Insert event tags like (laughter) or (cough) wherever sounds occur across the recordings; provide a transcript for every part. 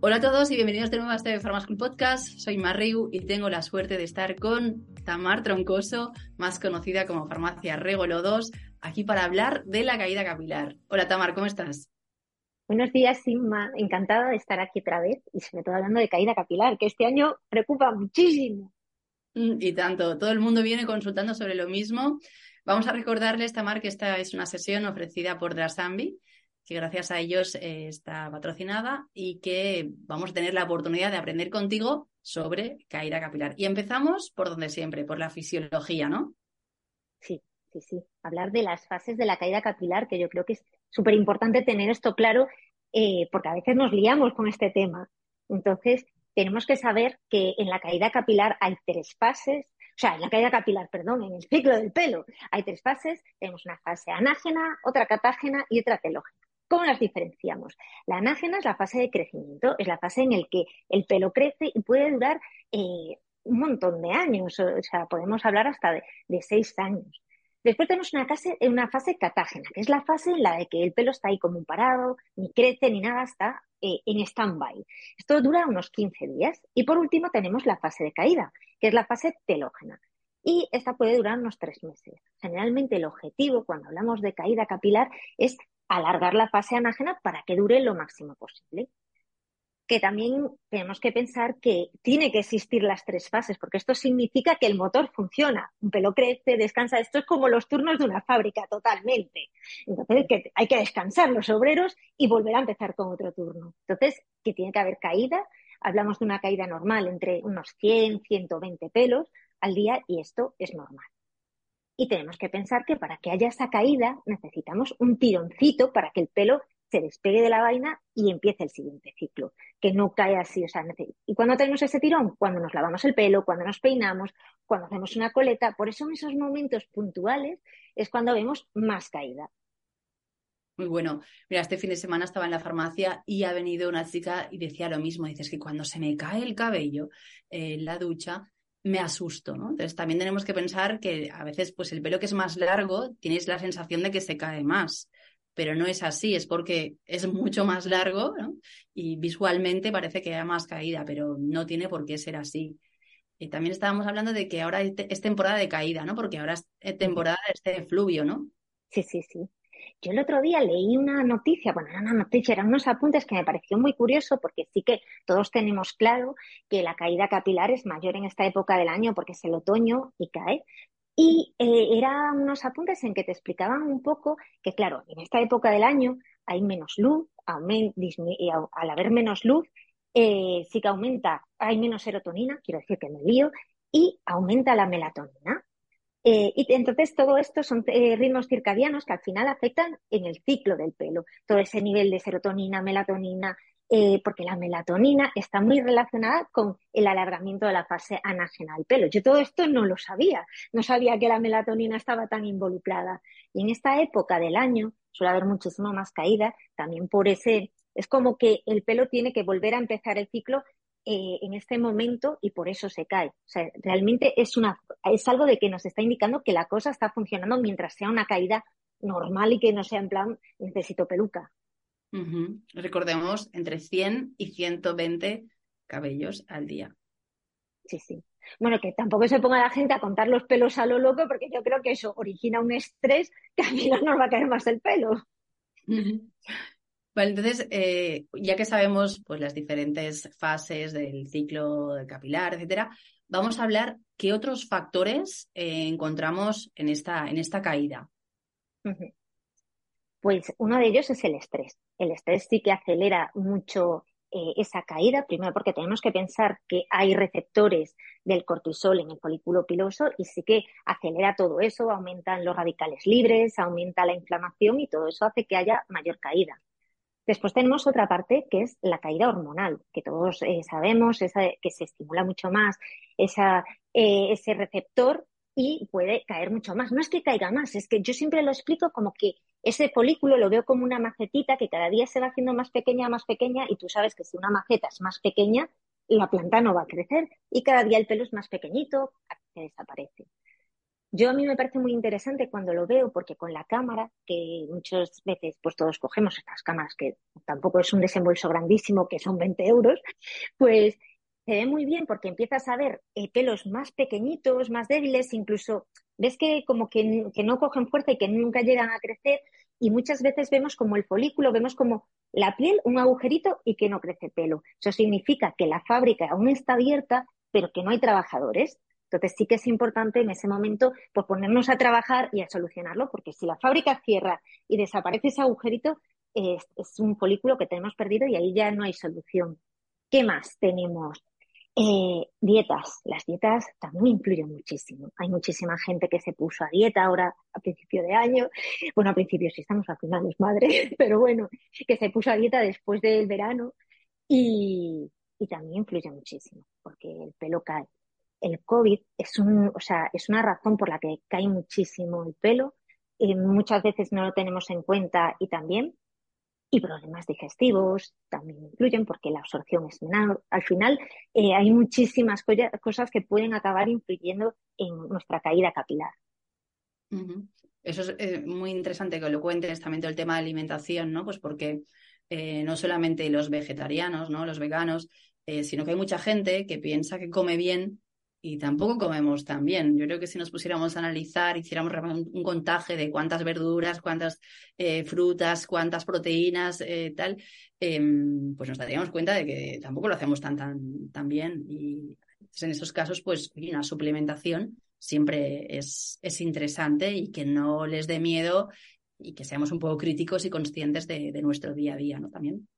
Hola a todos y bienvenidos de nuevo a este Pharmaschool Podcast. Soy Marriu y tengo la suerte de estar con Tamar Troncoso, más conocida como Farmacia Regolo 2, aquí para hablar de la caída capilar. Hola Tamar, ¿cómo estás? Buenos días, Sigma. Encantada de estar aquí otra vez y sobre todo hablando de caída capilar, que este año preocupa muchísimo. Mm, y tanto, todo el mundo viene consultando sobre lo mismo. Vamos a recordarles, Tamar, que esta es una sesión ofrecida por Drasambi que gracias a ellos eh, está patrocinada y que vamos a tener la oportunidad de aprender contigo sobre caída capilar. Y empezamos por donde siempre, por la fisiología, ¿no? Sí, sí, sí. Hablar de las fases de la caída capilar, que yo creo que es súper importante tener esto claro, eh, porque a veces nos liamos con este tema. Entonces, tenemos que saber que en la caída capilar hay tres fases, o sea, en la caída capilar, perdón, en el ciclo del pelo hay tres fases. Tenemos una fase anágena, otra catágena y otra telógena. ¿Cómo las diferenciamos? La anágena es la fase de crecimiento, es la fase en la que el pelo crece y puede durar eh, un montón de años, o sea, podemos hablar hasta de, seis años. Después tenemos una fase, una fase catágena, que es la fase en la de que el pelo está ahí como un parado, ni crece ni nada, está eh, en stand-by. Esto dura unos 15 días. Y por último tenemos la fase de caída, que es la fase telógena. Y esta puede durar unos tres meses. Generalmente el objetivo cuando hablamos de caída capilar es alargar la fase anágena para que dure lo máximo posible. Que también tenemos que pensar que tiene que existir las tres fases, porque esto significa que el motor funciona. Un pelo crece, descansa. Esto es como los turnos de una fábrica totalmente. Entonces, hay que descansar los obreros y volver a empezar con otro turno. Entonces, que tiene que haber caída. Hablamos de una caída normal entre unos 100, 120 pelos al día y esto es normal. Y tenemos que pensar que para que haya esa caída necesitamos un tironcito para que el pelo se despegue de la vaina y empiece el siguiente ciclo, que no cae así. ¿Y cuando tenemos ese tirón? Cuando nos lavamos el pelo, cuando nos peinamos, cuando hacemos una coleta. Por eso en esos momentos puntuales es cuando vemos más caída. Muy bueno. Mira, este fin de semana estaba en la farmacia y ha venido una chica y decía lo mismo. Dices que cuando se me cae el cabello en la ducha, me asusto, ¿no? Entonces también tenemos que pensar que a veces pues el pelo que es más largo tienes la sensación de que se cae más, pero no es así, es porque es mucho más largo ¿no? y visualmente parece que hay más caída, pero no tiene por qué ser así. Y también estábamos hablando de que ahora es temporada de caída, ¿no? Porque ahora es temporada de este fluvio, ¿no? Sí, sí, sí. Yo el otro día leí una noticia, bueno, era una noticia, eran unos apuntes que me pareció muy curioso porque sí que todos tenemos claro que la caída capilar es mayor en esta época del año porque es el otoño y cae. Y eh, eran unos apuntes en que te explicaban un poco que, claro, en esta época del año hay menos luz, y al haber menos luz, eh, sí que aumenta, hay menos serotonina, quiero decir que me lío, y aumenta la melatonina. Eh, y entonces todo esto son eh, ritmos circadianos que al final afectan en el ciclo del pelo, todo ese nivel de serotonina, melatonina, eh, porque la melatonina está muy relacionada con el alargamiento de la fase anágena del pelo. Yo todo esto no lo sabía, no sabía que la melatonina estaba tan involucrada. Y en esta época del año suele haber muchísimo más caída, también por ese, es como que el pelo tiene que volver a empezar el ciclo eh, en este momento y por eso se cae. O sea, realmente es, una, es algo de que nos está indicando que la cosa está funcionando mientras sea una caída normal y que no sea en plan necesito peluca. Recordemos, entre 100 y 120 cabellos al día. Sí, sí. Bueno, que tampoco se ponga la gente a contar los pelos a lo loco, porque yo creo que eso origina un estrés que a mí no nos va a caer más el pelo. (laughs) Vale, entonces, eh, ya que sabemos pues, las diferentes fases del ciclo capilar, etcétera, vamos a hablar qué otros factores eh, encontramos en esta, en esta caída. Pues uno de ellos es el estrés. El estrés sí que acelera mucho eh, esa caída, primero porque tenemos que pensar que hay receptores del cortisol en el folículo piloso y sí que acelera todo eso, aumentan los radicales libres, aumenta la inflamación y todo eso hace que haya mayor caída. Después tenemos otra parte que es la caída hormonal, que todos eh, sabemos que se estimula mucho más esa, eh, ese receptor y puede caer mucho más. No es que caiga más, es que yo siempre lo explico como que ese folículo lo veo como una macetita que cada día se va haciendo más pequeña, más pequeña, y tú sabes que si una maceta es más pequeña, la planta no va a crecer y cada día el pelo es más pequeñito, que desaparece. Yo a mí me parece muy interesante cuando lo veo porque con la cámara, que muchas veces pues todos cogemos estas cámaras que tampoco es un desembolso grandísimo, que son 20 euros, pues se ve muy bien porque empiezas a ver eh, pelos más pequeñitos, más débiles, incluso ves que como que, que, no cogen fuerza y que nunca llegan a crecer y muchas veces vemos como el folículo, vemos como la piel, un agujerito y que no crece pelo. Eso significa que la fábrica aún está abierta, pero que no hay trabajadores. Entonces sí que es importante en ese momento pues, ponernos a trabajar y a solucionarlo, porque si la fábrica cierra y desaparece ese agujerito, es, un folículo que tenemos perdido y ahí ya no hay solución. ¿Qué más tenemos? Eh, dietas. Las dietas también influyen muchísimo. Hay muchísima gente que se puso a dieta ahora a principio de año. Bueno, a principio sí estamos, al final es madre, pero bueno, que se puso a dieta después del verano y, y también influye muchísimo porque el pelo cae el COVID es, un, o sea, es una razón por la que cae muchísimo el pelo. y muchas veces no lo tenemos en cuenta y también. Y problemas digestivos también influyen porque la absorción es menor. Al final eh, hay muchísimas cosas que pueden acabar influyendo en nuestra caída capilar. Eso es eh, muy interesante que lo cuentes también todo el tema de alimentación, ¿no? Pues porque eh, no solamente los vegetarianos, ¿no? Los veganos, sino que hay mucha gente que piensa que come bien y tampoco comemos tan bien. Yo creo que si nos pusiéramos a analizar, hiciéramos un contaje de cuántas verduras, cuántas eh, frutas, cuántas proteínas, eh, tal, em, pues nos daríamos cuenta de que tampoco lo hacemos tan, tan, tan bien. Y en esos casos, pues una suplementación siempre es, es interesante y que no les dé miedo y que seamos un poco críticos y conscientes de, de nuestro día a día, ¿no? También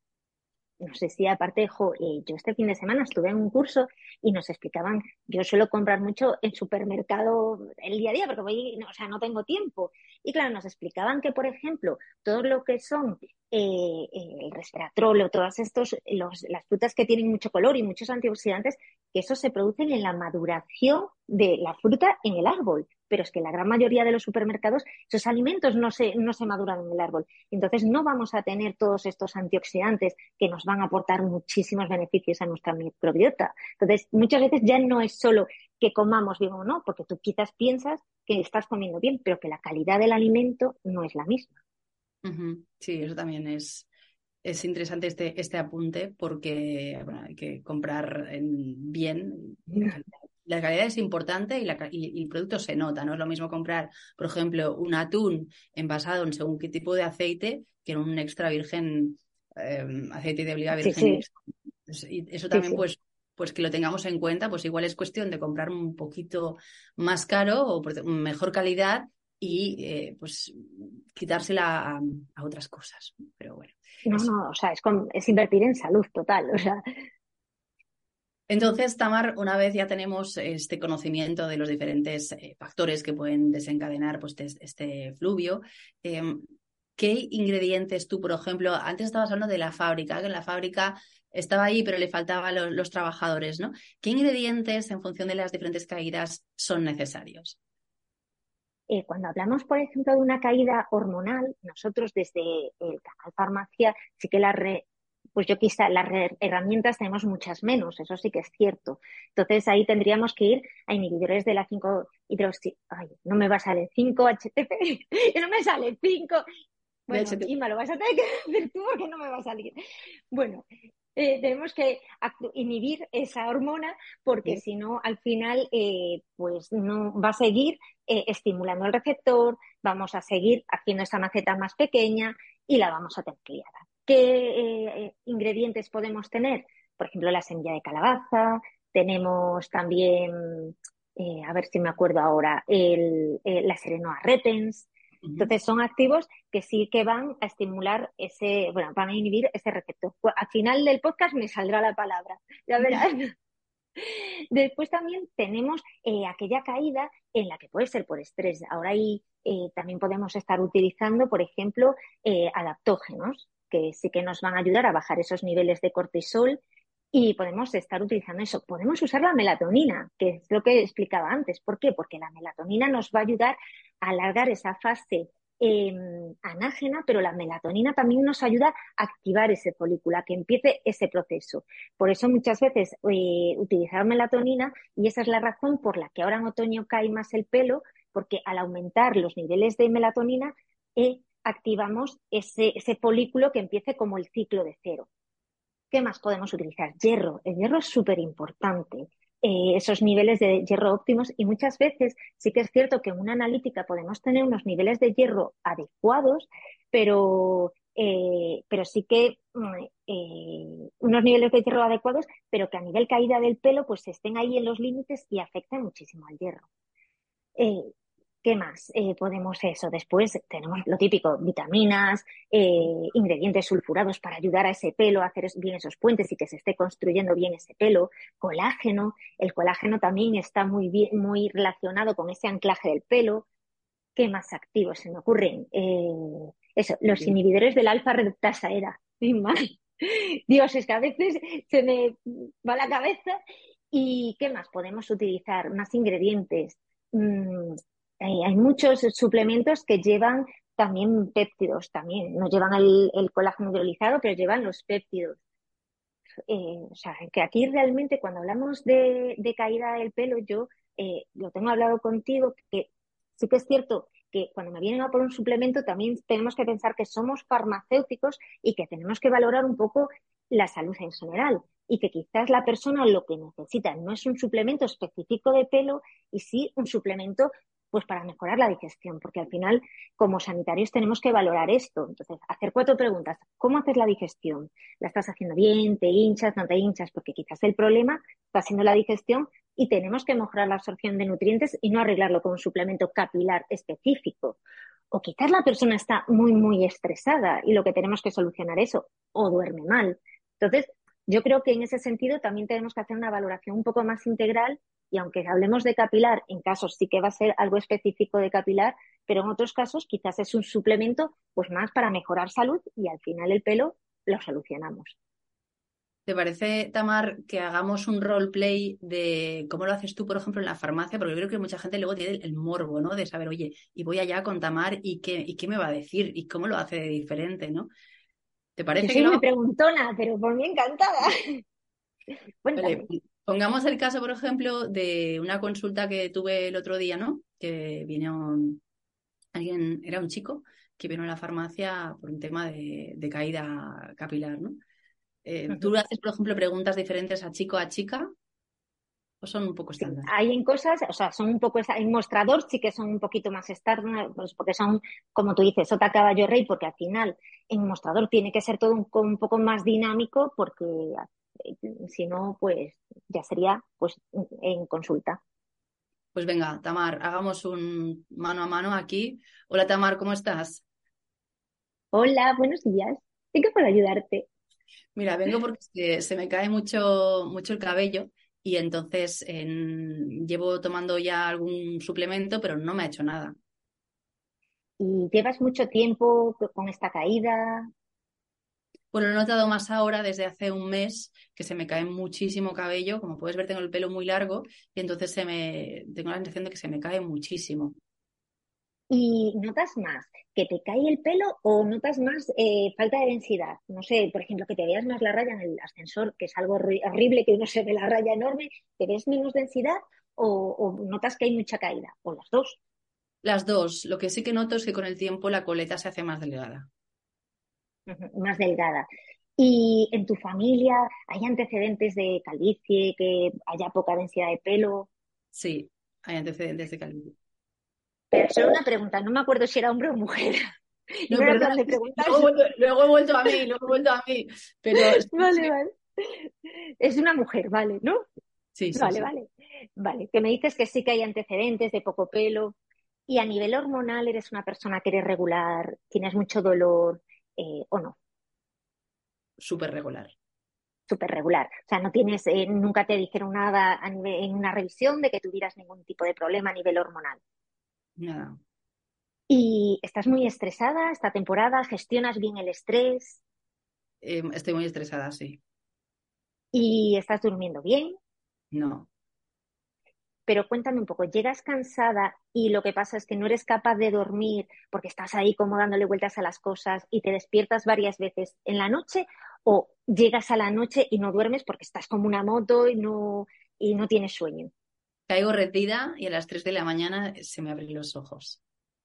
no sé si aparte, jo, eh, yo este fin de semana estuve en un curso y nos explicaban, yo suelo comprar mucho en supermercado el día a día porque voy, o sea, no tengo tiempo. Y claro, nos explicaban que, por ejemplo, todo lo que son eh, el resveratrol o todas estos, las frutas que tienen mucho color y muchos antioxidantes, que eso se producen en la maduración de la fruta en el árbol pero es que la gran mayoría de los supermercados, esos alimentos no se, no se maduran en el árbol. Entonces no vamos a tener todos estos antioxidantes que nos van a aportar muchísimos beneficios a nuestra microbiota. Entonces, muchas veces ya no es solo que comamos bien o no, porque tú quizás piensas que estás comiendo bien, pero que la calidad del alimento no es la misma. Sí, eso también es, es interesante este, este apunte porque hay que comprar bien (laughs) la calidad es importante y, la, el producto se nota. No es lo mismo comprar, por ejemplo, un atún envasado en según qué tipo de aceite que en un extra virgen, em, aceite de oliva virgen. Y eso también, pues, pues que lo tengamos en cuenta, pues igual es cuestión de comprar un poquito más caro o mejor calidad y eh, pues quitársela a, a, otras cosas. Pero bueno. No, no, o sea, es, es invertir en salud total. O sea, entonces, Tamar, una vez ya tenemos este conocimiento de los diferentes eh, factores que pueden desencadenar pues, este fluvio, em, ¿qué ingredientes tú, por ejemplo, antes estabas hablando de la fábrica, que la fábrica estaba ahí, pero le faltaban los, trabajadores, ¿no? ¿Qué ingredientes, en función de las diferentes caídas, son necesarios? Eh, cuando hablamos, por ejemplo, de una caída hormonal, nosotros desde el canal Farmacia sí que la, re, pues yo quizá las herramientas tenemos muchas menos, eso sí que es cierto. Entonces ahí tendríamos que ir a inhibidores de la 5 hidroxi... Ay, no me va a salir 5-HTP, (laughs) no me sale 5. Bueno, me lo vas a tener que (laughs) decir tú porque no me va a salir. Bueno, eh, tenemos que inhibir esa hormona porque si no, al final, eh, pues no va a seguir eh, estimulando el receptor, vamos a seguir haciendo esa maceta más pequeña y la vamos a tener. ¿Qué eh, ingredientes podemos tener? Por ejemplo, la semilla de calabaza, tenemos también, eh, a ver si me acuerdo ahora, el, eh, la serenoa repens. Entonces son activos que sí que van a estimular ese, bueno, van a inhibir ese receptor. Pues, al final del podcast me saldrá la palabra, ya verás. (laughs) Después también tenemos aquella caída en la que puede ser por estrés. Ahora ahí también podemos estar utilizando, por ejemplo, adaptógenos que sí que nos van a ayudar a bajar esos niveles de cortisol y podemos estar utilizando eso. Podemos usar la melatonina, que es lo que explicaba antes. ¿Por qué? Porque la melatonina nos va a ayudar a alargar esa fase eh, anágena, pero la melatonina también nos ayuda a activar ese folículo, a que empiece ese proceso. Por eso muchas veces eh, utilizar melatonina, y esa es la razón por la que ahora en otoño cae más el pelo, porque al aumentar los niveles de melatonina, eh, activamos ese, ese folículo que empiece como el ciclo de cero. ¿Qué más podemos utilizar? Hierro. El hierro es súper importante. Eh, esos niveles de hierro óptimos y muchas veces sí que es cierto que en una analítica podemos tener unos niveles de hierro adecuados, pero, eh, pero sí que mm, eh, unos niveles de hierro adecuados, pero que a nivel caída del pelo pues estén ahí en los límites y afecten muchísimo al hierro. ¿Qué más eh, podemos eso? Después tenemos lo típico, vitaminas, eh, ingredientes sulfurados para ayudar a ese pelo a hacer bien esos puentes y que se esté construyendo bien ese pelo, colágeno. El colágeno también está muy bien, muy relacionado con ese anclaje del pelo. ¿Qué más activos se me ocurren? Eh, eso, los inhibidores del alfa reductasa era. (laughs) Dios, es que a veces se me va la cabeza. ¿Y qué más podemos utilizar? Más ingredientes. Mm, hay muchos suplementos que llevan también péptidos, también, no llevan el, colágeno hidrolizado, pero llevan los péptidos. Eh, o sea, que aquí realmente cuando hablamos de, caída del pelo, yo eh, lo tengo hablado contigo, que sí que es cierto que cuando me vienen a por un suplemento también tenemos que pensar que somos farmacéuticos y que tenemos que valorar un poco la salud en general y que quizás la persona lo que necesita no es un suplemento específico de pelo y sí un suplemento pues para mejorar la digestión, porque al final, como sanitarios, tenemos que valorar esto. Entonces, hacer cuatro preguntas. ¿Cómo haces la digestión? ¿La estás haciendo bien? ¿Te hinchas? ¿No te hinchas? Porque quizás el problema está siendo la digestión y tenemos que mejorar la absorción de nutrientes y no arreglarlo con un suplemento capilar específico. O quizás la persona está muy, muy estresada y lo que tenemos que solucionar eso, o duerme mal. Entonces, yo creo que en ese sentido también tenemos que hacer una valoración un poco más integral y aunque hablemos de capilar, en casos sí que va a ser algo específico de capilar, pero en otros casos quizás es un suplemento pues más para mejorar salud y al final el pelo lo solucionamos. ¿Te parece, Tamar, que hagamos un roleplay de cómo lo haces tú, por ejemplo, en la farmacia? Porque yo creo que mucha gente luego tiene el morbo, ¿no? De saber, oye, y voy allá con Tamar y qué, y qué me va a decir y cómo lo hace de diferente, ¿no? ¿Te parece Yo soy que muy preguntona, pero por mí encantada. (laughs) pongamos el caso, por ejemplo, de una consulta que tuve el otro día, ¿no? Que vino alguien, era un chico que vino a la farmacia por un tema de, caída capilar, ¿no? Eh, ¿Tú haces, por ejemplo, preguntas diferentes a chico a chica? ¿O son un poco estándar? hay en cosas, o sea, son un poco, en mostrador sí que son un poquito más estándar, pues porque son, como tú dices, sota caballo rey, porque al final en mostrador tiene que ser todo un, un poco más dinámico, porque si no, pues ya sería pues en consulta. Pues venga, Tamar, hagamos un mano a mano aquí. Hola Tamar, ¿cómo estás? Hola, buenos días. ¿En qué puedo ayudarte? Mira, vengo porque se me cae mucho, mucho el cabello y entonces llevo tomando ya algún suplemento, pero no me ha hecho nada. ¿Y llevas mucho tiempo con esta caída? Bueno, lo he notado más ahora, desde hace un mes, que se me cae muchísimo cabello. Como puedes ver, tengo el pelo muy largo y entonces se me, tengo la sensación de que se me cae muchísimo. ¿Y notas más que te cae el pelo o notas más eh, falta de densidad? No sé, por ejemplo, que te veas más la raya en el ascensor, que es algo horrible que uno se ve la raya enorme, ¿te ves menos densidad o, notas que hay mucha caída? ¿O las dos? Las dos. Lo que sí que noto es que con el tiempo la coleta se hace más delgada. Más delgada. ¿Y en tu familia hay antecedentes de calvicie, que haya poca densidad de pelo? Sí, hay antecedentes de calvicie. Pero solo una pregunta, no me acuerdo si era hombre o mujer. luego, he vuelto a mí, luego he vuelto a mí. Pero... (laughs) Vale, vale. Es una mujer, vale, ¿no? Sí, sí. Vale, vale. Vale, que me dices que sí que hay antecedentes de poco pelo. Y a nivel hormonal, ¿eres una persona que eres regular? ¿Tienes mucho dolor eh, o no? Súper regular. Súper regular. O sea, no tienes, eh, nunca te dijeron nada en una revisión de que tuvieras ningún tipo de problema a nivel hormonal. Nada. ¿Y estás muy estresada esta temporada? ¿Gestionas bien el estrés? Em, estoy muy estresada, sí. ¿Y estás durmiendo bien? No. Pero cuéntame un poco, ¿llegas cansada y lo que pasa es que no eres capaz de dormir porque estás ahí como dándole vueltas a las cosas y te despiertas varias veces en la noche? ¿O llegas a la noche y no duermes porque estás como una moto y no, y no tienes sueño? caigo retida y a las 3 de la mañana se me abren los ojos.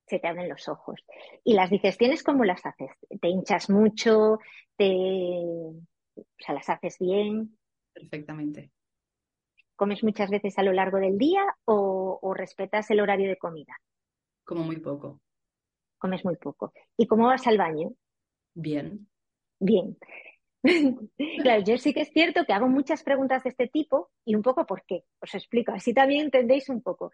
Se te abren los ojos. ¿Y las digestiones cómo las haces? ¿Te hinchas mucho? ¿Te... O sea, las haces bien? Perfectamente. ¿Comes muchas veces a lo largo del día o, o respetas el horario de comida? Como muy poco. Comes muy poco. ¿Y cómo vas al baño? Bien. Bien. (laughs) claro, yo sí que es cierto que hago muchas preguntas de este tipo y un poco por qué. Os explico, así también entendéis un poco.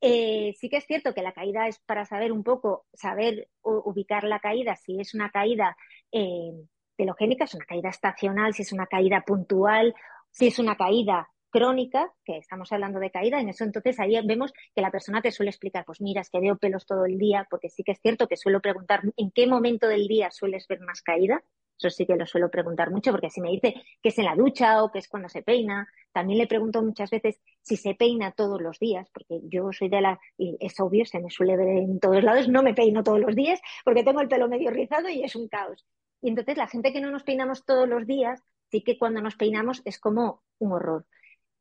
Eh, sí que es cierto que la caída es para saber un poco, saber ubicar la caída, si es una caída eh, telogénica, es una caída estacional, si es una caída puntual, si es una caída crónica, que estamos hablando de caída, en eso entonces ahí vemos que la persona te suele explicar, pues mira, es que veo pelos todo el día, porque sí que es cierto que suelo preguntar en qué momento del día sueles ver más caída, eso sí que lo suelo preguntar mucho, porque si me dice que es en la ducha o que es cuando se peina, también le pregunto muchas veces si se peina todos los días, porque yo soy de la, y es obvio, se me suele ver en todos lados, no me peino todos los días, porque tengo el pelo medio rizado y es un caos. Y entonces la gente que no nos peinamos todos los días, sí que cuando nos peinamos es como un horror.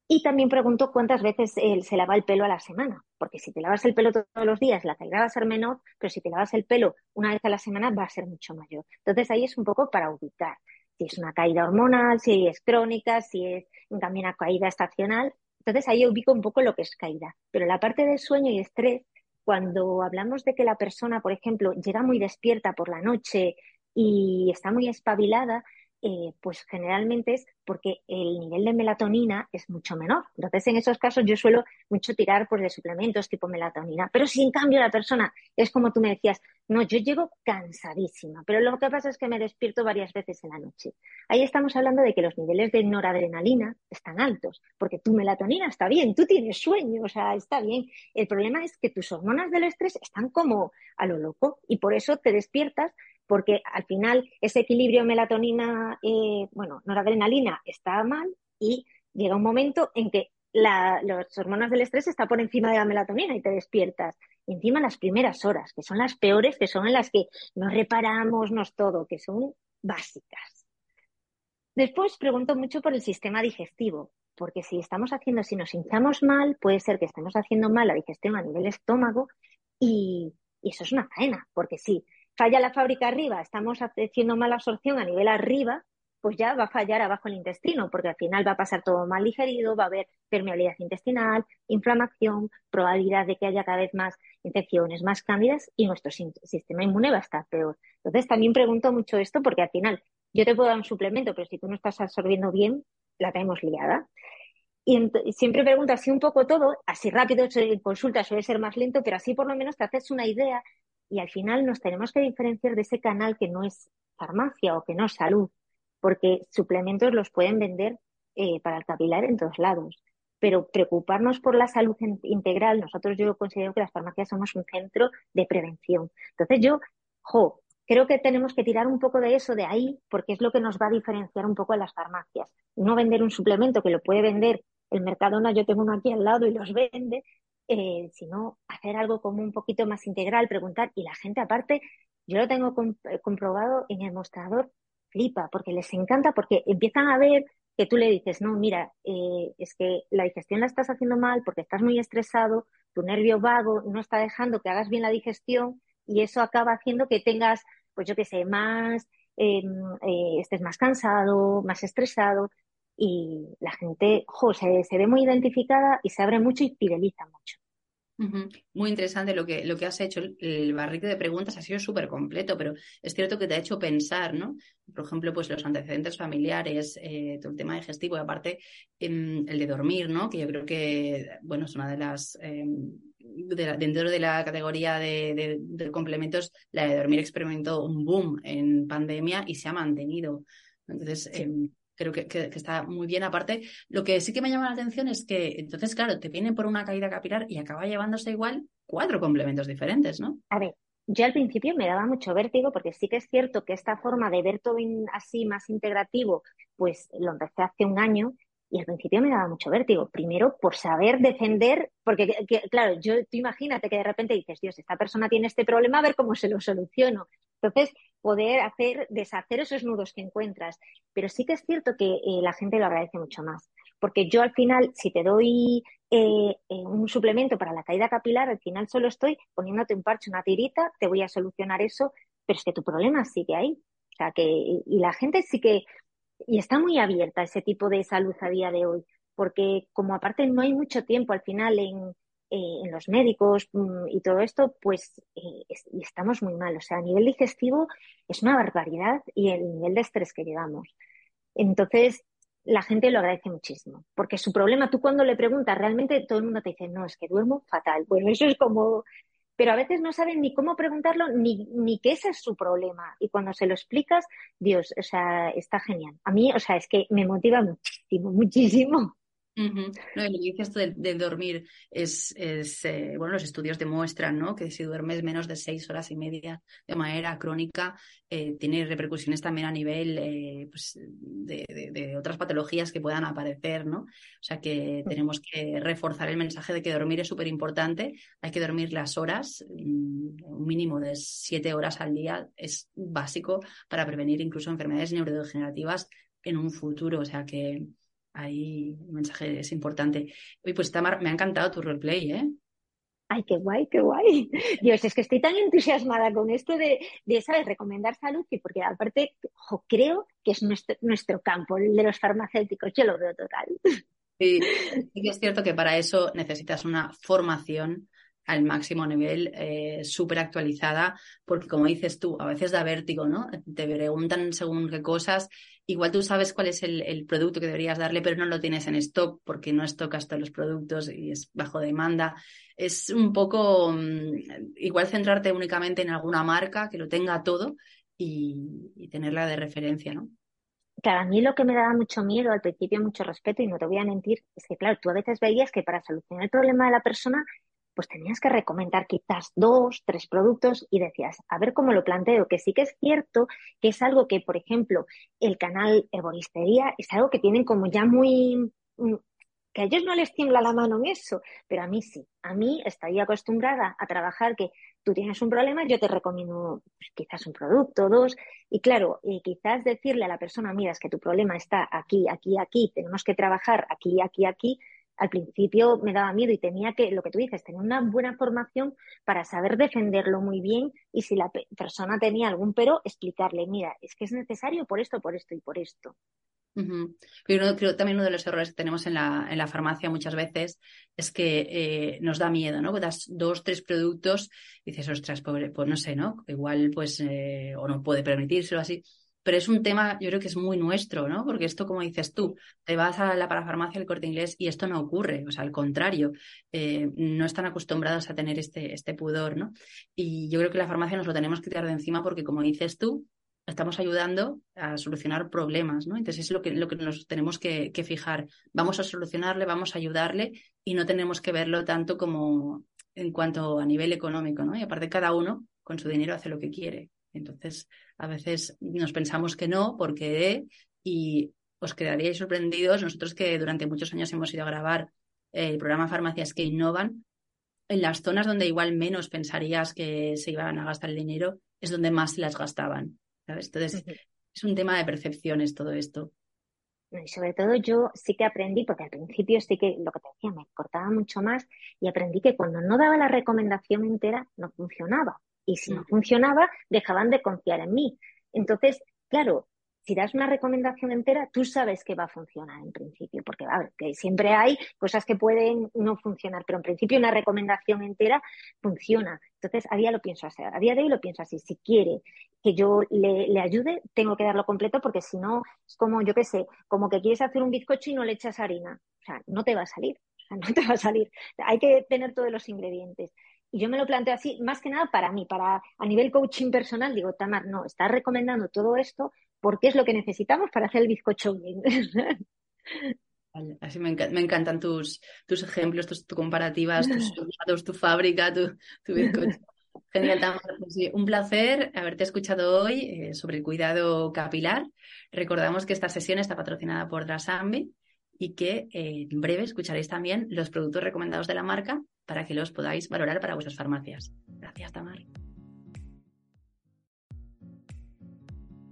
Y también pregunto cuántas veces se lava el pelo a la semana, porque si te lavas el pelo todos los días, la caída va a ser menor, pero si te lavas el pelo una vez a la semana va a ser mucho mayor. Entonces ahí es un poco para ubicar si es una caída hormonal, si es crónica, si es también una caída estacional. Entonces ahí ubico un poco lo que es caída. Pero la parte del sueño y estrés, cuando hablamos de que la persona, por ejemplo, llega muy despierta por la noche y está muy espabilada, eh, pues generalmente es porque el nivel de melatonina es mucho menor. Entonces, en esos casos yo suelo mucho tirar pues, de suplementos tipo melatonina. Pero si en cambio la persona es como tú me decías, no, yo llego cansadísima, pero lo que pasa es que me despierto varias veces en la noche. Ahí estamos hablando de que los niveles de noradrenalina están altos, porque tu melatonina está bien, tú tienes sueño, o sea, está bien. El problema es que tus hormonas del estrés están como a lo loco y por eso te despiertas porque al final ese equilibrio melatonina, eh, bueno, noradrenalina está mal y llega un momento en que las hormonas del estrés están por encima de la melatonina y te despiertas. Y encima las primeras horas, que son las peores, que son en las que nos reparamos, nos todo, que son básicas. Después pregunto mucho por el sistema digestivo, porque si estamos haciendo, si nos hinchamos mal, puede ser que estemos haciendo mal la digestión a nivel estómago y, eso es una faena, porque sí, falla la fábrica arriba, estamos haciendo mala absorción a nivel arriba, pues ya va a fallar abajo el intestino, porque al final va a pasar todo mal digerido, va a haber permeabilidad intestinal, inflamación, probabilidad de que haya cada vez más infecciones, más cándidas y nuestro sistema inmune va a estar peor. Entonces también pregunto mucho esto porque al final yo te puedo dar un suplemento, pero si tú no estás absorbiendo bien, la tenemos liada. Y siempre pregunto así un poco todo, así rápido, en consulta suele ser más lento, pero así por lo menos te haces una idea y al final nos tenemos que diferenciar de ese canal que no es farmacia o que no es salud, porque suplementos los pueden vender eh, para el capilar en todos lados. Pero preocuparnos por la salud integral, nosotros yo considero que las farmacias somos un centro de prevención. Entonces yo, creo que tenemos que tirar un poco de eso de ahí, porque es lo que nos va a diferenciar un poco a las farmacias. No vender un suplemento que lo puede vender el Mercadona, yo tengo uno aquí al lado y los vende, eh, sino hacer algo como un poquito más integral, preguntar. Y la gente, aparte, yo lo tengo eh, comprobado en el mostrador, flipa, porque les encanta, porque empiezan a ver que tú le dices, no, mira, eh, es que la digestión la estás haciendo mal porque estás muy estresado, tu nervio vago no está dejando que hagas bien la digestión y eso acaba haciendo que tengas, pues yo qué sé, más, em, estés más cansado, más estresado y la gente se, ve muy identificada y se abre mucho y fideliza mucho. Muy interesante lo que, lo que has hecho. El barrito de preguntas ha sido súper completo, pero es cierto que te ha hecho pensar, ¿no? Por ejemplo, pues los antecedentes familiares, eh, todo el tema digestivo y aparte em, el de dormir, ¿no? Que yo creo que, bueno, es una de las... Em, dentro de la categoría de, complementos, la de dormir experimentó un boom en pandemia y se ha mantenido. Entonces, em, creo que, está muy bien. Aparte, lo que sí que me llama la atención es que, entonces, claro, te viene por una caída capilar y acaba llevándose igual cuatro complementos diferentes, ¿no? A ver, yo al principio me daba mucho vértigo porque sí que es cierto que esta forma de ver todo así más integrativo, pues lo empecé hace un año y al principio me daba mucho vértigo. Primero, por saber defender, porque claro, yo tú imagínate que de repente dices, Dios, esta persona tiene este problema, a ver cómo se lo soluciono. Entonces, poder hacer, deshacer esos nudos que encuentras. Pero sí que es cierto que eh, la gente lo agradece mucho más. Porque yo al final, si te doy eh, un suplemento para la caída capilar, al final solo estoy poniéndote un parche, una tirita, te voy a solucionar eso, pero es que tu problema sigue ahí. O sea, que, y la gente sí que, y está muy abierta a ese tipo de salud a día de hoy, porque como aparte no hay mucho tiempo al final en, eh, en los médicos mm, y todo esto, pues eh, estamos muy mal. O sea, a nivel digestivo es una barbaridad y el nivel de estrés que llevamos. Entonces, la gente lo agradece muchísimo, porque su problema, tú cuando le preguntas, realmente todo el mundo te dice, no, es que duermo fatal. (laughs) Bueno, eso es como, pero a veces no saben ni cómo preguntarlo, ni, ni que ese es su problema. Y cuando se lo explicas, Dios, o sea, está genial. A mí, o sea, es que me motiva muchísimo, (laughs) muchísimo. No, lo que dices esto de, dormir es, es eh, bueno, los estudios demuestran, ¿no? Que si duermes menos de seis horas y media de manera crónica, eh, tiene repercusiones también a nivel eh, pues, de, de, otras patologías que puedan aparecer, ¿no? O sea que tenemos que reforzar el mensaje de que dormir es súper importante. Hay que dormir las horas, mm, un mínimo de siete horas al día es básico para prevenir incluso enfermedades neurodegenerativas en un futuro. O sea que ahí el mensaje es importante. Oye, pues Tamar, me ha encantado tu roleplay, ¿eh? Ay, qué guay, qué guay. Dios, es que estoy tan entusiasmada con esto de, de ¿sabes? Recomendar salud, porque aparte creo que es nuestro, nuestro campo, el de los farmacéuticos. Yo lo veo total. Sí, sí es cierto que para eso necesitas una formación al máximo nivel, eh, súper actualizada, porque como dices tú, a veces da vértigo, ¿no? Te preguntan según qué cosas, igual tú sabes cuál es el, producto que deberías darle, pero no lo tienes en stock porque no estocas todos los productos y es bajo demanda. Es un poco mm, igual centrarte únicamente en alguna marca que lo tenga todo y, y tenerla de referencia, ¿no? Claro, a mí lo que me daba mucho miedo, al principio mucho respeto, y no te voy a mentir, es que, claro, tú a veces veías que para solucionar el problema de la persona pues tenías que recomendar quizás dos, tres productos y decías, a ver cómo lo planteo, que sí que es cierto que es algo que, por ejemplo, el canal Eboristería es algo que tienen como ya muy, mm, que a ellos no les tiembla la mano en eso, pero a mí sí. A mí estaría acostumbrada a trabajar que tú tienes un problema, yo te recomiendo pues, quizás un producto, dos, y claro, y quizás decirle a la persona, mira, es que tu problema está aquí, aquí, aquí, tenemos que trabajar aquí, aquí, aquí, al principio me daba miedo y tenía que, lo que tú dices, tener una buena formación para saber defenderlo muy bien y si la persona tenía algún pero, explicarle, mira, es que es necesario por esto, por esto y por esto. Pero creo también uno de los errores que tenemos en la, en la farmacia muchas veces es que eh, nos da miedo, ¿no? Das dos, tres productos y dices, ostras, pobre, pues no sé, ¿no? Igual, pues, eh, o no puede permitírselo así pero es un tema, yo creo que es muy nuestro, ¿no? Porque esto, como dices tú, te vas a la parafarmacia del corte inglés y esto no ocurre, o sea, al contrario, eh, no están acostumbrados a tener este, este pudor, ¿no? Y yo creo que la farmacia nos lo tenemos que tirar de encima porque, como dices tú, estamos ayudando a solucionar problemas, ¿no? Entonces es lo que, lo que nos tenemos que, que fijar. Vamos a solucionarle, vamos a ayudarle y no tenemos que verlo tanto como en cuanto a nivel económico, ¿no? Y aparte cada uno con su dinero hace lo que quiere. Entonces, a veces nos pensamos que no, porque y os quedaríais sorprendidos, nosotros que durante muchos años hemos ido a grabar el programa Farmacias que Innovan, en las zonas donde igual menos pensarías que se iban a gastar el dinero, es donde más se las gastaban. ¿sabes? Entonces, es un tema de percepciones todo esto. Y sobre todo yo sí que aprendí, porque al principio sí que lo que te decía, me cortaba mucho más y aprendí que cuando no daba la recomendación entera no funcionaba y si no funcionaba, dejaban de confiar en mí. Entonces, claro, si das una recomendación entera, tú sabes que va a funcionar en principio, porque a ver, que siempre hay cosas que pueden no funcionar, pero en principio una recomendación entera funciona. Entonces, a día lo pienso así, a día de hoy lo pienso así. Si quiere que yo le, le ayude, tengo que darlo completo, porque si no, es como, yo qué sé, como que quieres hacer un bizcocho y no le echas harina. O sea, no te va a salir. O sea, (laughs) no te va a salir. Hay que tener todos los ingredientes. Y yo me lo planteo así, más que nada para mí, para a nivel coaching personal, digo, Tamar, no, estás recomendando todo esto porque es lo que necesitamos para hacer el bizcocho bien. así me, encantan tus, tus ejemplos, tus, comparativas, tus (laughs) tu fábrica, tu, bizcocho. Genial, Tamar. Pues un placer haberte escuchado hoy eh, sobre el cuidado capilar. Recordamos que esta sesión está patrocinada por Drasambi y que eh, en breve escucharéis también los productos recomendados de la marca para que los podáis valorar para vuestras farmacias. Gracias, Tamar.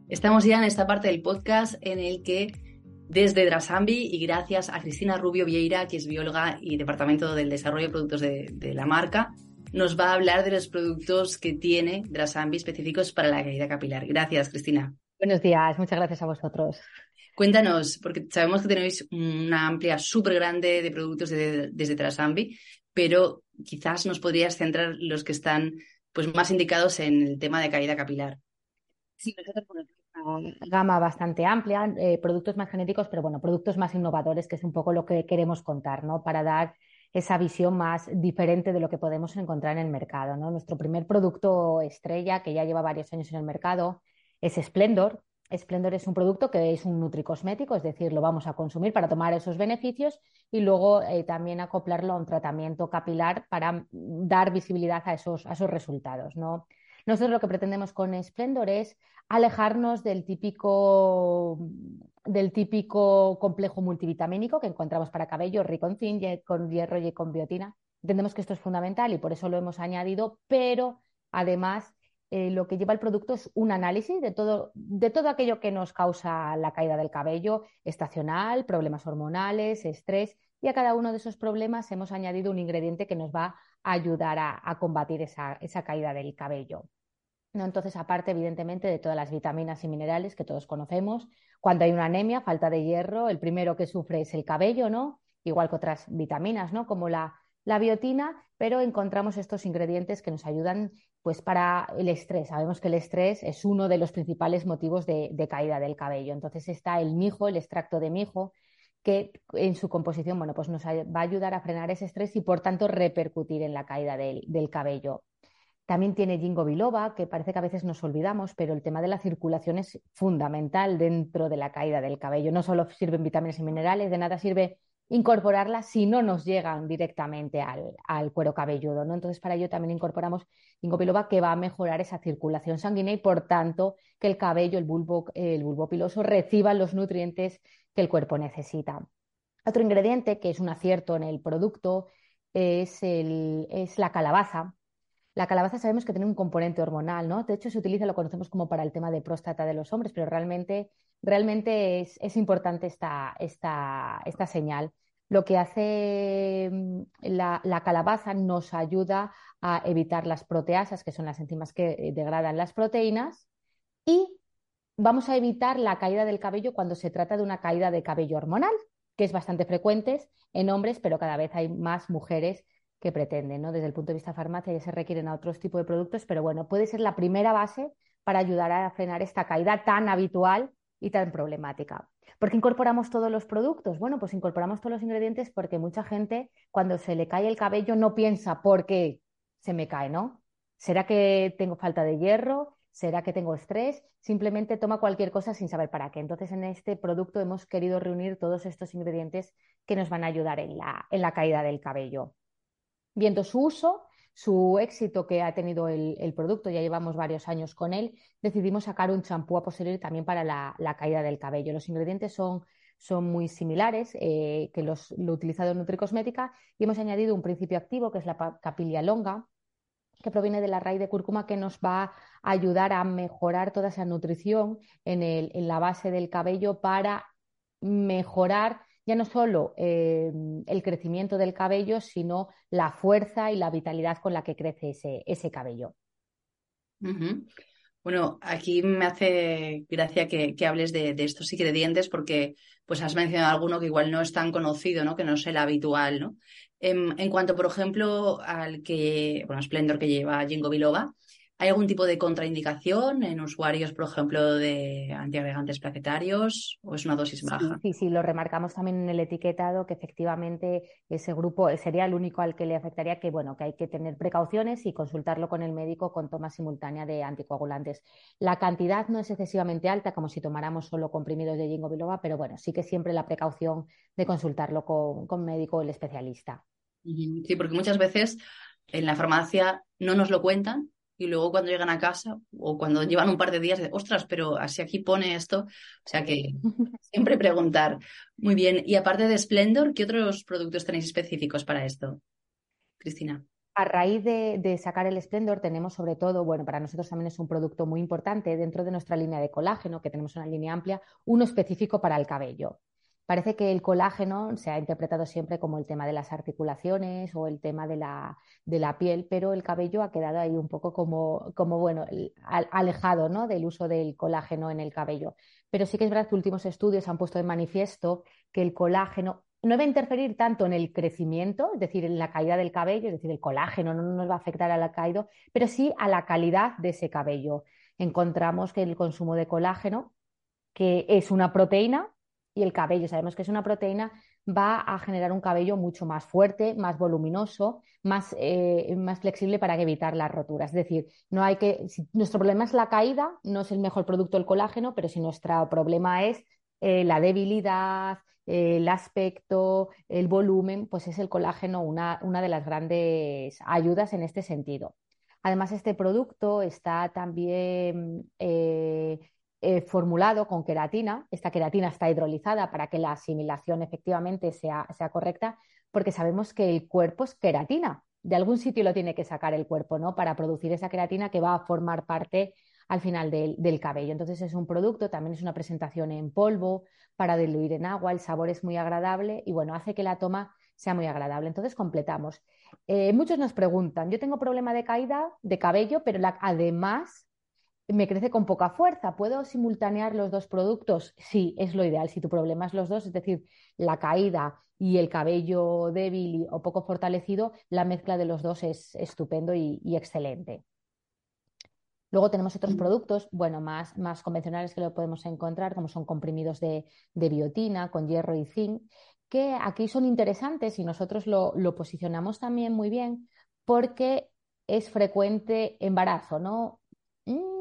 Estamos ya en esta parte del podcast en el que desde Drasambi y gracias a Cristina Rubio Vieira, que es bióloga y Departamento del Desarrollo de Productos de, de la marca, nos va a hablar de los productos que tiene Drasambi específicos para la caída capilar. Gracias, Cristina. Buenos días, muchas gracias a vosotros. Cuéntanos, porque sabemos que tenéis una amplia, súper grande de productos desde Drasambi, pero quizás nos podrías centrar los que están pues, más indicados en el tema de caída capilar. Sí, nosotros una gama bastante amplia, eh, productos más genéticos, pero bueno, productos más innovadores, que es un poco lo que queremos contar, ¿no? Para dar esa visión más diferente de lo que podemos encontrar en el mercado. ¿no? Nuestro primer producto estrella, que ya lleva varios años en el mercado, es Splendor. Splendor es un producto que es un nutricosmético, es decir, lo vamos a consumir para tomar esos beneficios y luego eh, también acoplarlo a un tratamiento capilar para dar visibilidad a esos, a esos resultados. ¿no? Nosotros lo que pretendemos con Splendor es alejarnos del típico, del típico complejo multivitamínico que encontramos para cabello, rico en zinc, con hierro y con biotina. Entendemos que esto es fundamental y por eso lo hemos añadido, pero además eh, lo que lleva el producto es un análisis de todo, de todo aquello que nos causa la caída del cabello estacional, problemas hormonales, estrés, y a cada uno de esos problemas hemos añadido un ingrediente que nos va a ayudar a, combatir esa, caída del cabello. ¿No? Entonces, aparte, evidentemente, de todas las vitaminas y minerales que todos conocemos, cuando hay una anemia, falta de hierro, el primero que sufre es el cabello, ¿no? Igual que otras vitaminas, ¿no? Como la, biotina, pero encontramos estos ingredientes que nos ayudan pues para el estrés. Sabemos que el estrés es uno de los principales motivos de, de, caída del cabello. Entonces está el mijo, el extracto de mijo, que en su composición bueno, pues nos va a ayudar a frenar ese estrés y por tanto repercutir en la caída del, cabello. También tiene ginkgo biloba, que parece que a veces nos olvidamos, pero el tema de la circulación es fundamental dentro de la caída del cabello. No solo sirven vitaminas y minerales, de nada sirve incorporarlas si no nos llegan directamente al, cuero cabelludo. ¿no? Entonces, para ello también incorporamos ginkgo que va a mejorar esa circulación sanguínea y, por tanto, que el cabello, el bulbo, el bulbo piloso, reciba los nutrientes que el cuerpo necesita. Otro ingrediente que es un acierto en el producto es, es la calabaza. La calabaza sabemos que tiene un componente hormonal, ¿no? De hecho, se utiliza, lo conocemos como para el tema de próstata de los hombres, pero realmente, realmente es, importante esta, esta, esta, señal. Lo que hace mm, la, la, calabaza nos ayuda a evitar las proteasas, que son las enzimas que eh, degradan las proteínas, y vamos a evitar la caída del cabello cuando se trata de una caída de cabello hormonal, que es bastante frecuente en hombres, pero cada vez hay más mujeres que pretenden, ¿no? Desde el punto de vista farmacia ya se requieren a otros tipos de productos, pero bueno, puede ser la primera base para ayudar a frenar esta caída tan habitual y tan problemática. ¿Por qué incorporamos todos los productos? Bueno, pues incorporamos todos los ingredientes porque mucha gente cuando se le cae el cabello no piensa por qué se me cae, ¿no? ¿Será que tengo falta de hierro? ¿Será que tengo estrés? Simplemente toma cualquier cosa sin saber para qué. Entonces, en este producto hemos querido reunir todos estos ingredientes que nos van a ayudar en la, caída del cabello. Viendo su uso, su éxito que ha tenido el, producto, ya llevamos varios años con él, decidimos sacar un champú a posteriori también para la, caída del cabello. Los ingredientes son, muy similares eh, que los, lo utilizado en Nutricosmética y hemos añadido un principio activo que es la capilia longa, que proviene de la raíz de cúrcuma que nos va a ayudar a mejorar toda esa nutrición en, la base del cabello para mejorar ya no solo eh, el crecimiento del cabello, sino la fuerza y la vitalidad con la que crece ese, cabello. Bueno, aquí me hace gracia que, hables de, estos ingredientes porque pues has mencionado alguno que igual no es tan conocido, ¿no? Que no es el habitual, ¿no? En, en cuanto, por ejemplo, al que, bueno, Splendor que lleva Jingo Biloba, ¿Hay algún tipo de contraindicación en usuarios, por ejemplo, de antiagregantes plaquetarios o es una dosis baja? Sí, sí, lo remarcamos también en el etiquetado que efectivamente ese grupo sería el único al que le afectaría que, bueno, que hay que tener precauciones y consultarlo con el médico con toma simultánea de anticoagulantes. La cantidad no es excesivamente alta como si tomáramos solo comprimidos de ginkgo biloba, pero bueno, sí que siempre la precaución de consultarlo con, con médico o el especialista. Sí, porque muchas veces en la farmacia no nos lo cuentan y luego cuando llegan a casa o cuando llevan un par de días, ostras, pero así aquí pone esto. O sea que (laughs) siempre preguntar. Muy bien. Y aparte de Splendor, ¿qué otros productos tenéis específicos para esto? Cristina. A raíz de, sacar el Splendor tenemos sobre todo, bueno, para nosotros también es un producto muy importante dentro de nuestra línea de colágeno, que tenemos una línea amplia, uno específico para el cabello. Parece que el colágeno se ha interpretado siempre como el tema de las articulaciones o el tema de la, de la piel, pero el cabello ha quedado ahí un poco como, como bueno, alejado ¿no? del uso del colágeno en el cabello. Pero sí que es verdad que últimos estudios han puesto de manifiesto que el colágeno no va a interferir tanto en el crecimiento, es decir, en la caída del cabello, es decir, el colágeno no nos va a afectar a la caída, pero sí a la calidad de ese cabello. Encontramos que el consumo de colágeno, que es una proteína, y el cabello, sabemos que es una proteína, va a generar un cabello mucho más fuerte, más voluminoso, más, eh, más flexible para evitar las roturas. Es decir, no hay que, si nuestro problema es la caída, no es el mejor producto el colágeno, pero si nuestro problema es eh, la debilidad, el aspecto, el volumen, pues es el colágeno una, una de las grandes ayudas en este sentido. Además, este producto está también eh, eh, formulado con queratina. Esta queratina está hidrolizada para que la asimilación efectivamente sea, sea, correcta, porque sabemos que el cuerpo es queratina. De algún sitio lo tiene que sacar el cuerpo, ¿no? Para producir esa queratina que va a formar parte al final del, del, cabello. Entonces es un producto, también es una presentación en polvo para diluir en agua, el sabor es muy agradable y bueno, hace que la toma sea muy agradable. Entonces completamos. Eh, muchos nos preguntan, yo tengo problema de caída de cabello, pero la, además me crece con poca fuerza. ¿Puedo simultanear los dos productos? Sí, es lo ideal. Si tu problema es los dos, es decir, la caída y el cabello débil o poco fortalecido, la mezcla de los dos es estupendo y, excelente. Luego tenemos otros mm. productos, bueno, más, más, convencionales que lo podemos encontrar, como son comprimidos de, biotina con hierro y zinc, que aquí son interesantes y nosotros lo, lo posicionamos también muy bien porque es frecuente embarazo, ¿no?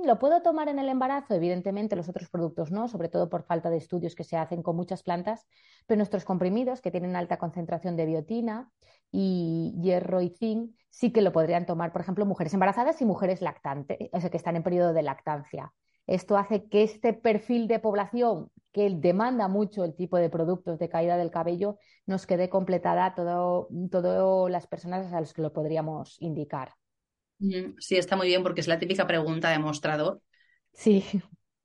¿Lo puedo tomar en el embarazo? Evidentemente los otros productos no, sobre todo por falta de estudios que se hacen con muchas plantas, pero nuestros comprimidos que tienen alta concentración de biotina y hierro y zinc sí que lo podrían tomar, por ejemplo, mujeres embarazadas y mujeres lactantes, o sea, que están en periodo de lactancia. Esto hace que este perfil de población que demanda mucho el tipo de productos de caída del cabello nos quede completada todas todo las personas a las que lo podríamos indicar. Sí, está muy bien porque es la típica pregunta de mostrador. Sí.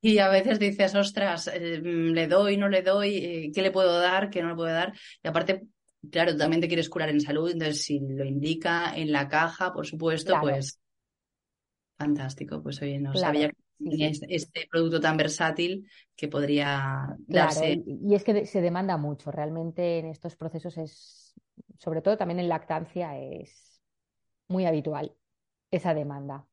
Y a veces dices, ostras, eh, le doy, no le doy, eh, ¿qué le puedo dar, qué no le puedo dar? Y aparte, claro, también te quieres curar en salud, entonces si lo indica en la caja, por supuesto, pues fantástico. Pues oye, no sabía que tenía este, este, producto tan versátil que podría darse. Y es que se demanda mucho, realmente en estos procesos es, sobre todo también en lactancia, es muy habitual esa demanda.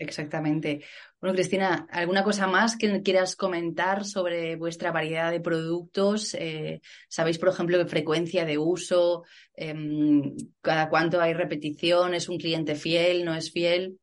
Exactamente. Bueno, Cristina, ¿alguna cosa más que quieras comentar sobre vuestra variedad de productos? Eh, ¿Sabéis, por ejemplo, qué frecuencia de uso? Em, ¿Cada cuánto hay repetición? ¿Es un cliente fiel? ¿No es fiel?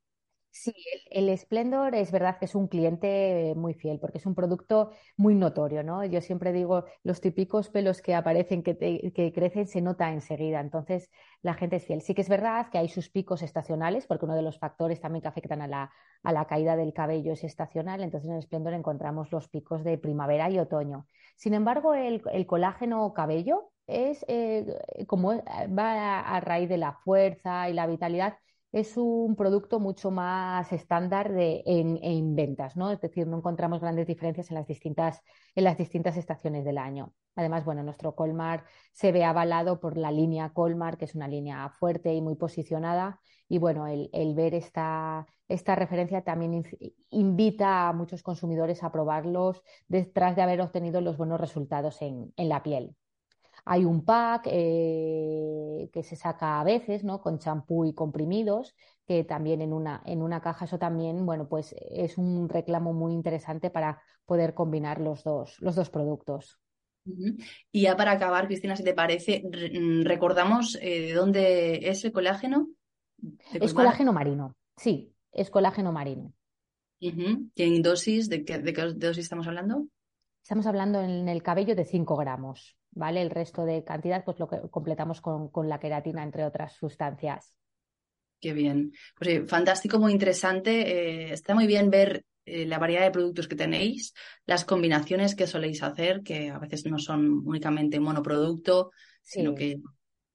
Sí, el, Splendor es verdad que es un cliente muy fiel porque es un producto muy notorio, ¿no? Yo siempre digo, los típicos pelos que aparecen, que, crecen, se nota enseguida. Entonces, la gente es fiel. Sí que es verdad que hay sus picos estacionales, porque uno de los factores también que afectan a la, caída del cabello es estacional. Entonces, en el Splendor encontramos los picos de primavera y otoño. Sin embargo, el, colágeno cabello es eh, como va a raíz de la fuerza y la vitalidad es un producto mucho más estándar en, ventas, ¿no? Es decir, no encontramos grandes diferencias en las distintas, en las distintas estaciones del año. Además, bueno, nuestro Colmar se ve avalado por la línea Colmar, que es una línea fuerte y muy posicionada. Y bueno, el, ver esta, esta referencia también invita a muchos consumidores a probarlos detrás de haber obtenido los buenos resultados en la piel. Hay un pack eh, que se saca a veces, ¿no? Con champú y comprimidos, que también en una, en una caja, eso también, bueno, pues es un reclamo muy interesante para poder combinar los dos, los dos productos. Y ya para acabar, Cristina, si te parece, mm, recordamos eh, de dónde es el colágeno. Es colágeno marino, sí, es colágeno marino. ¿Y en dosis? ¿De qué, ¿De qué dosis estamos hablando? Estamos hablando en el cabello de 5 gramos. ¿Vale? El resto de cantidad pues lo que completamos con, la queratina, entre otras sustancias. Qué bien. Pues fantástico, muy interesante. Eh, está muy bien ver eh, la variedad de productos que tenéis, las combinaciones que soléis hacer, que a veces no son únicamente monoproducto, sino que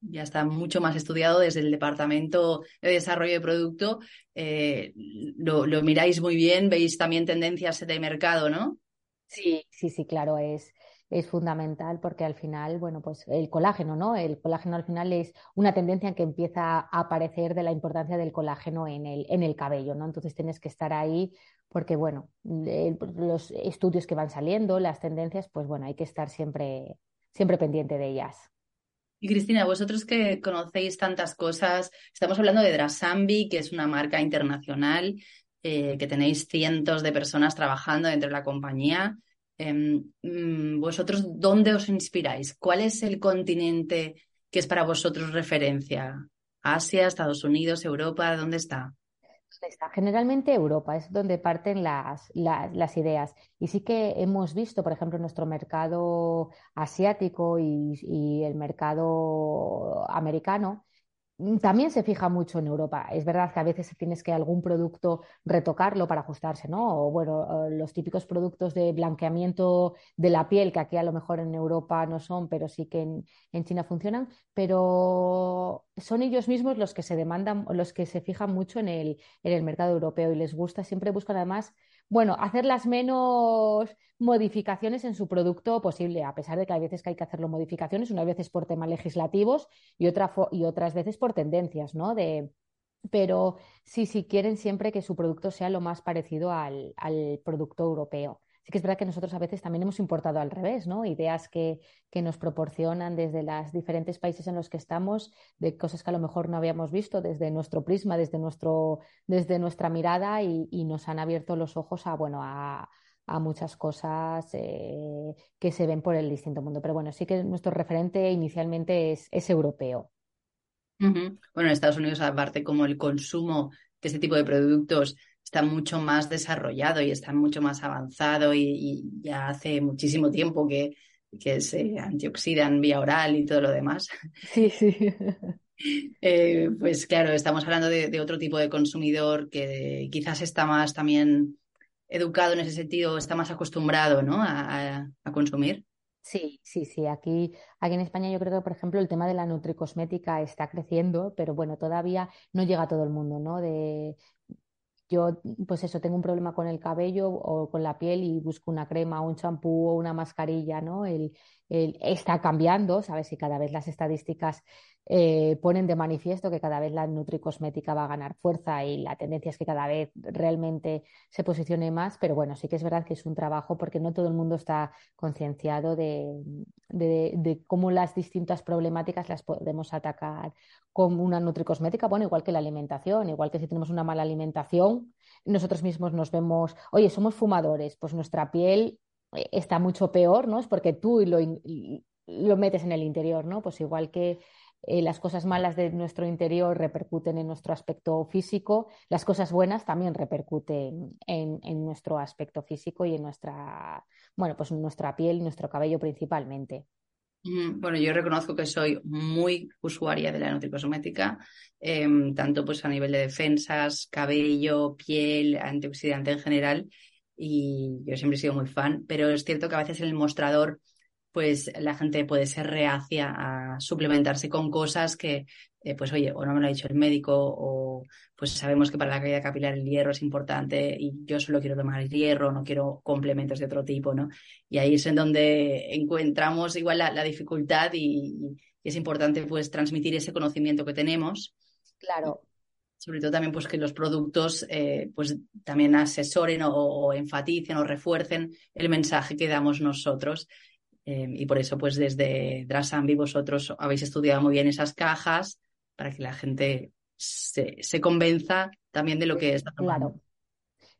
ya está mucho más estudiado desde el departamento de desarrollo de producto. Eh, lo, lo, miráis muy bien, veis también tendencias de mercado, ¿no? Sí, sí, sí, claro, es, es fundamental porque al final, bueno, pues el colágeno, ¿no? El colágeno al final es una tendencia que empieza a aparecer de la importancia del colágeno en el, en el cabello, ¿no? Entonces tienes que estar ahí porque, bueno, los estudios que van saliendo, las tendencias, pues bueno, hay que estar siempre, siempre pendiente de ellas. Y Cristina, vosotros que conocéis tantas cosas, estamos hablando de Drasambi, que es una marca internacional, eh, que tenéis cientos de personas trabajando dentro de la compañía. Em, mm, ¿Vosotros dónde os inspiráis? ¿Cuál es el continente que es para vosotros referencia? ¿Asia, Estados Unidos, Europa? ¿Dónde está? Está generalmente Europa, es donde parten las, las, ideas. Y sí que hemos visto, por ejemplo, nuestro mercado asiático y el mercado americano, también se fija mucho en Europa. Es verdad que a veces tienes que algún producto retocarlo para ajustarse, ¿no? O bueno, los típicos productos de blanqueamiento de la piel, que aquí a lo mejor en Europa no son, pero sí que en, China funcionan, pero son ellos mismos los que se demandan, los que se fijan mucho en el, en el mercado europeo y les gusta, siempre buscan además bueno, hacer las menos modificaciones en su producto posible, a pesar de que hay veces que hay que hacerlo modificaciones, unas veces por temas legislativos y, y otras veces por tendencias, ¿no? De, pero sí, sí quieren siempre que su producto sea lo más parecido al producto europeo que es verdad que nosotros a veces también hemos importado al revés, ¿no? Ideas que, nos proporcionan desde los diferentes países en los que estamos, de cosas que a lo mejor no habíamos visto desde nuestro prisma, desde, nuestro, desde nuestra mirada y, nos han abierto los ojos a, bueno, a, muchas cosas eh, que se ven por el distinto mundo. Pero bueno, sí que nuestro referente inicialmente es, es europeo. Bueno, en Estados Unidos, aparte, como el consumo de este tipo de productos está mucho más desarrollado y está mucho más avanzado y, ya hace muchísimo tiempo que, que, se antioxidan vía oral y todo lo demás. (laughs) Sí, sí. (laughs) Eh, pues claro, estamos hablando de, otro tipo de consumidor que quizás está más también educado en ese sentido, está más acostumbrado ¿no? a, consumir. Sí, sí, sí. Aquí, aquí en España yo creo que, por ejemplo, el tema de la nutricosmética está creciendo, pero bueno, todavía no llega a todo el mundo, ¿no? De, yo, pues eso, tengo un problema con el cabello o con la piel y busco una crema, un champú o una mascarilla, ¿no? El, está cambiando, ¿sabes? Y cada vez las estadísticas eh, ponen de manifiesto que cada vez la nutricosmética va a ganar fuerza y la tendencia es que cada vez realmente se posicione más, pero bueno, sí que es verdad que es un trabajo porque no todo el mundo está concienciado de, de, cómo las distintas problemáticas las podemos atacar con una nutricosmética, bueno, igual que la alimentación, igual que si tenemos una mala alimentación, nosotros mismos nos vemos, oye, somos fumadores, pues nuestra piel está mucho peor, ¿no? Es porque tú lo, lo metes en el interior, ¿no? Pues igual que eh, las cosas malas de nuestro interior repercuten en nuestro aspecto físico, las cosas buenas también repercuten en, nuestro aspecto físico y en nuestra, bueno, pues nuestra piel nuestro cabello principalmente. Bueno, yo reconozco que soy muy usuaria de la nutricosmética, em, tanto pues a nivel de defensas, cabello, piel, antioxidante en general, y yo siempre he sido muy fan, pero es cierto que a veces en el mostrador pues la gente puede ser reacia a suplementarse con cosas que, eh, pues oye, o no me lo ha dicho el médico, o pues sabemos que para la caída capilar el hierro es importante y yo solo quiero tomar el hierro, no quiero complementos de otro tipo, ¿no? Y ahí es en donde encontramos igual la, dificultad y, es importante pues transmitir ese conocimiento que tenemos. Claro. Sobre todo también pues que los productos eh, pues también asesoren o, o enfaticen o refuercen el mensaje que damos nosotros Em, y por eso, pues desde Drasambi vosotros habéis estudiado muy bien esas cajas para que la gente se, se convenza también de lo que está tomando. Claro.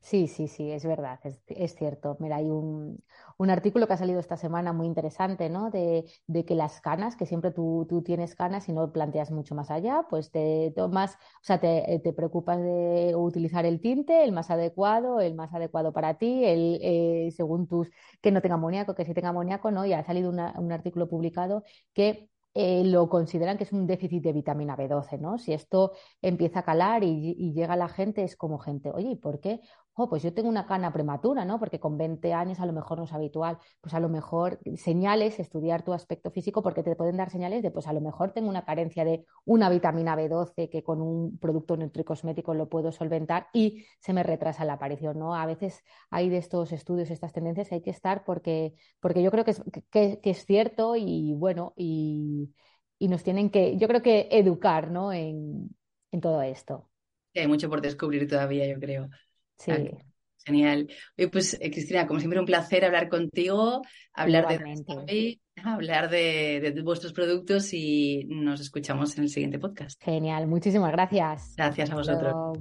Sí, sí, sí, es verdad, es, cierto. Mira, hay un, un, artículo que ha salido esta semana muy interesante, ¿no? De, de que las canas, que siempre tú, tú, tienes canas y no planteas mucho más allá, pues te tomas, o sea, te, te, preocupas de utilizar el tinte, el más adecuado, el más adecuado para ti, el, eh, según tus, que no tenga amoníaco, que sí tenga amoníaco, ¿no? Y ha salido un artículo publicado que eh, lo consideran que es un déficit de vitamina B12, ¿no? Si esto empieza a calar y, llega a la gente, es como gente, oye, ¿y por qué? Pues yo tengo una cana prematura, ¿no? Porque con 20 años a lo mejor no es habitual. Pues a lo mejor señales, estudiar tu aspecto físico, porque te pueden dar señales de, pues a lo mejor tengo una carencia de una vitamina B12 que con un producto nutricosmético lo puedo solventar y se me retrasa la aparición, ¿no? A veces hay de estos estudios, estas tendencias, hay que estar porque, porque yo creo que es, que, es cierto y bueno, y, y, nos tienen que, yo creo que educar, ¿no? En, en todo esto. hay mucho por descubrir todavía, yo creo. Sí. Genial. pues, eh, Cristina, como siempre, un placer hablar contigo, hablar de hablar de, vuestros productos y nos escuchamos en el siguiente podcast. Genial, muchísimas gracias. Gracias a vosotros.